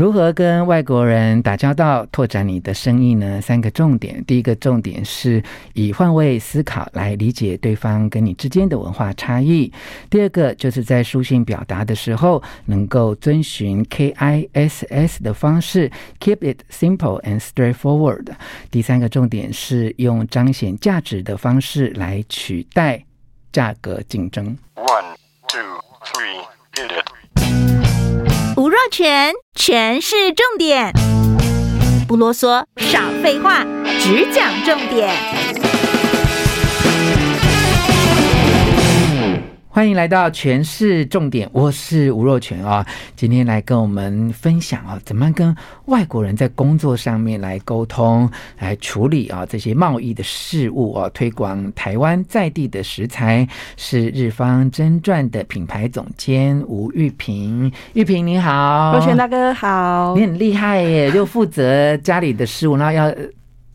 如何跟外国人打交道，拓展你的生意呢？三个重点。第一个重点是以换位思考来理解对方跟你之间的文化差异。第二个就是在书信表达的时候，能够遵循 KISS 的方式，Keep it simple and straightforward。第三个重点是用彰显价值的方式来取代价格竞争。全全是，重点，不啰嗦，少废话，只讲重点。欢迎来到全市重点，我是吴若权啊，今天来跟我们分享啊，怎么跟外国人在工作上面来沟通、来处理啊这些贸易的事务啊，推广台湾在地的食材，是日方真传的品牌总监吴玉平。玉平你好，若权大哥好，你很厉害耶，又负责家里的事务，然后要。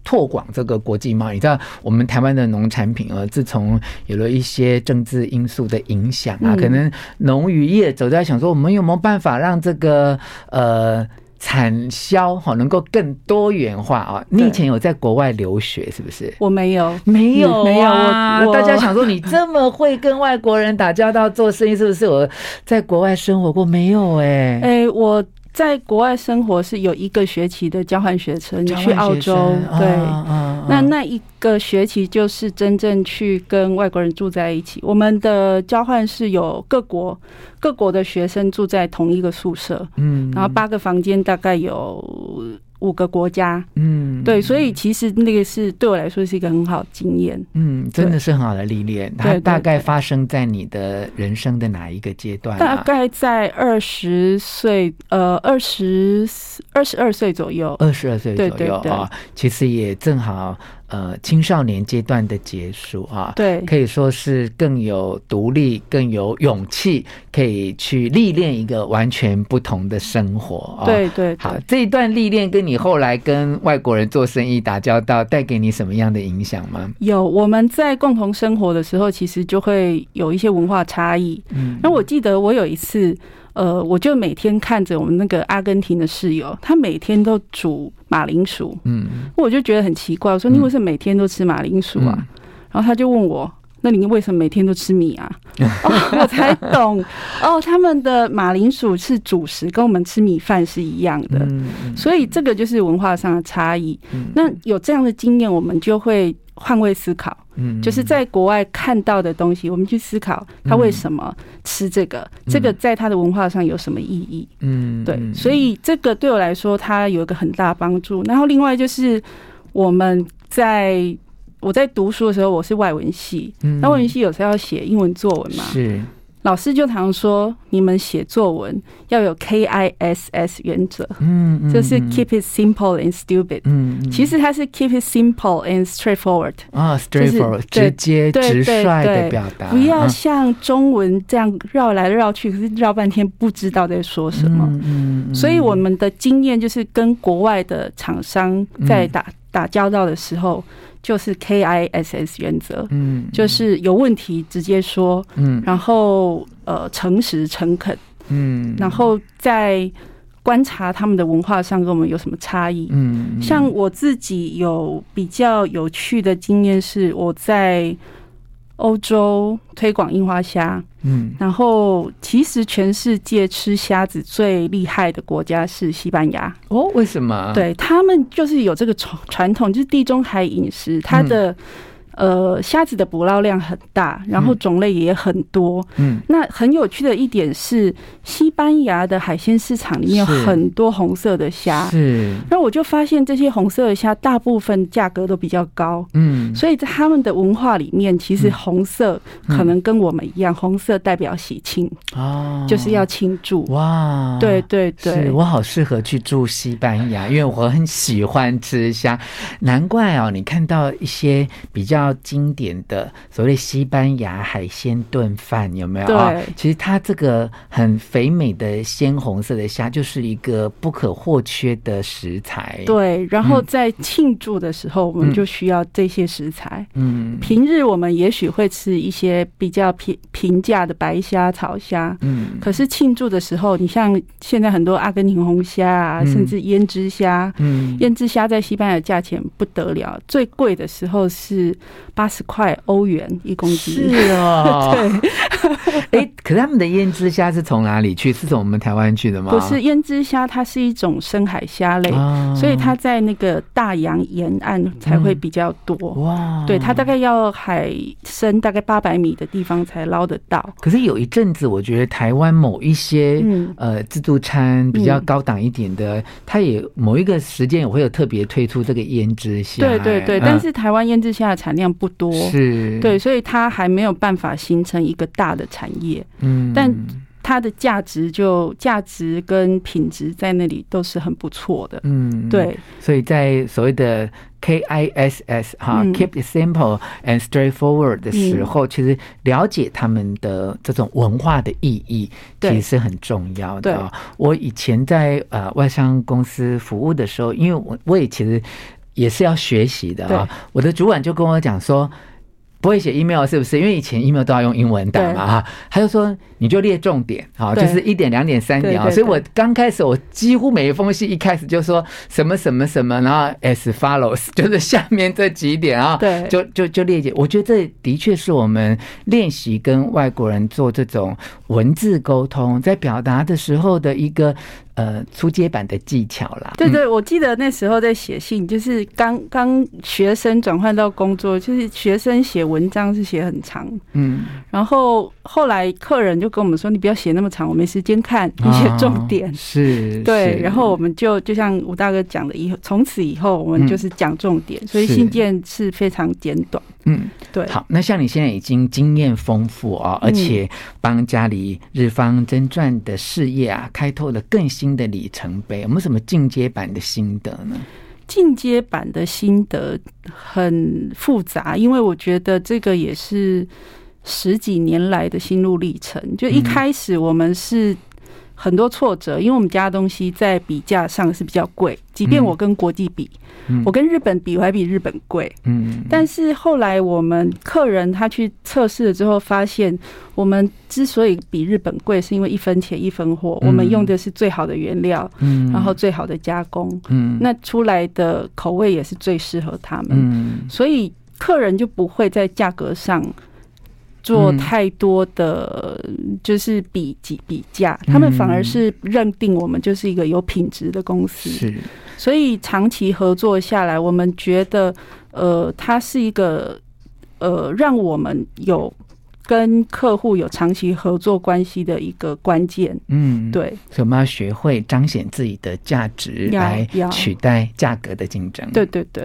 拓广这个国际贸易，你知道我们台湾的农产品啊，自从有了一些政治因素的影响啊，嗯、可能农渔业者在想说，我们有没有办法让这个呃产销哈能够更多元化啊？你以前有在国外留学是不是？我没有，没有，没有。我大家想说，你这么会跟外国人打交道、做生意，是不是？我在国外生活过没有、欸？哎，哎，我。在国外生活是有一个学期的交换学生，你去澳洲，对，那那一个学期就是真正去跟外国人住在一起。我们的交换是有各国各国的学生住在同一个宿舍，嗯，然后八个房间，大概有。五个国家，嗯，对，所以其实那个是对我来说是一个很好的经验，嗯，真的是很好的历练。它大概发生在你的人生的哪一个阶段？大概在二十岁，呃，二十二十二岁左右，二十二岁左右啊，其实也正好。呃，青少年阶段的结束啊，对，可以说是更有独立、更有勇气，可以去历练一个完全不同的生活啊。对，对对，好，这一段历练跟你后来跟外国人做生意打交道，带给你什么样的影响吗？有，我们在共同生活的时候，其实就会有一些文化差异。嗯，那我记得我有一次。呃，我就每天看着我们那个阿根廷的室友，他每天都煮马铃薯，嗯，我就觉得很奇怪，我说你为什么每天都吃马铃薯啊？嗯、然后他就问我，那你为什么每天都吃米啊？哦、我才懂哦，他们的马铃薯是主食，跟我们吃米饭是一样的，嗯、所以这个就是文化上的差异。嗯、那有这样的经验，我们就会。换位思考，嗯，就是在国外看到的东西，我们去思考他为什么吃这个，嗯、这个在他的文化上有什么意义？嗯，对，所以这个对我来说，它有一个很大帮助。然后另外就是我们在我在读书的时候，我是外文系，那外文系有时候要写英文作文嘛，是。老师就常说，你们写作文要有 K I S S 原则，嗯，就是 keep it simple and stupid，嗯，其实它是 keep it simple and straightforward，啊，straightforward，直接直率的表达，不要像中文这样绕来绕去，可是绕半天不知道在说什么，嗯，所以我们的经验就是跟国外的厂商在打打交道的时候。就是 K I S S 原则，嗯，就是有问题直接说，嗯，然后呃诚实诚恳，嗯，然后在观察他们的文化上跟我们有什么差异，嗯，像我自己有比较有趣的经验是我在。欧洲推广樱花虾，嗯，然后其实全世界吃虾子最厉害的国家是西班牙。哦，为什么？对，他们就是有这个传传统，就是地中海饮食，它的。嗯呃，虾子的捕捞量很大，然后种类也很多。嗯，那很有趣的一点是，西班牙的海鲜市场里面有很多红色的虾。是，那我就发现这些红色的虾大部分价格都比较高。嗯，所以在他们的文化里面，其实红色可能跟我们一样，红色代表喜庆哦，就是要庆祝。哇，对对对，我好适合去住西班牙，因为我很喜欢吃虾。难怪哦，你看到一些比较。较经典的所谓西班牙海鲜炖饭，有没有？对、哦，其实它这个很肥美的鲜红色的虾，就是一个不可或缺的食材。对，然后在庆祝的时候，我们就需要这些食材。嗯，平日我们也许会吃一些比较平平价的白虾、草虾。嗯，可是庆祝的时候，你像现在很多阿根廷红虾啊，嗯、甚至胭脂虾。嗯，胭脂虾在西班牙价钱不得了，最贵的时候是八十块欧元一公斤。是哦，对。哎、欸，可是他们的胭脂虾是从哪里去？是从我们台湾去的吗？不是，胭脂虾它是一种深海虾类，哦、所以它在那个大洋沿岸才会比较多。嗯、哇，对，它大概要海深大概八百米的地方才捞得到。可是有一阵子，我觉得台湾某一些、嗯、呃自助餐比较高档一点的，嗯、它也某一个时间也会有特别推出这个胭脂虾。对对但是台湾胭脂虾的产量不多，是对，所以它还没有办法形成一个大的产业。嗯，但它的价值就价值跟品质在那里都是很不错的。嗯，对，所以在所谓的 KISS 哈、嗯、Keep it simple and straightforward 的时候，嗯、其实了解他们的这种文化的意义，其实是很重要的。对我以前在呃外商公司服务的时候，因为我我也其实也是要学习的啊。对我的主管就跟我讲说。不会写 email 是不是？因为以前 email 都要用英文打嘛哈，他就说你就列重点啊，就是一点、两点、三点啊。所以我刚开始我几乎每一封信一开始就说什么什么什么，然后 as follows 就是下面这几点啊，对，就就就列解。我觉得这的确是我们练习跟外国人做这种文字沟通，在表达的时候的一个。呃，初阶版的技巧啦。对对，我记得那时候在写信，就是刚刚学生转换到工作，就是学生写文章是写很长，嗯，然后后来客人就跟我们说：“你不要写那么长，我没时间看，你写重点。”是，对。然后我们就就像吴大哥讲的，以后从此以后我们就是讲重点，所以信件是非常简短。嗯，对。好，那像你现在已经经验丰富啊，而且帮家里日方真传的事业啊，开拓了更新的里程碑。有没有什么进阶版的心得呢？进阶版的心得很复杂，因为我觉得这个也是十几年来的心路历程。就一开始我们是。很多挫折，因为我们家的东西在比价上是比较贵，即便我跟国际比，嗯、我跟日本比，我还比日本贵。嗯，但是后来我们客人他去测试了之后，发现我们之所以比日本贵，是因为一分钱一分货，嗯、我们用的是最好的原料，嗯，然后最好的加工，嗯，那出来的口味也是最适合他们，嗯，所以客人就不会在价格上。做太多的就是比比比价，他们反而是认定我们就是一个有品质的公司，是，所以长期合作下来，我们觉得，呃，它是一个，呃，让我们有跟客户有长期合作关系的一个关键。嗯，对，所以我们要学会彰显自己的价值，来取代价格的竞争。对对对。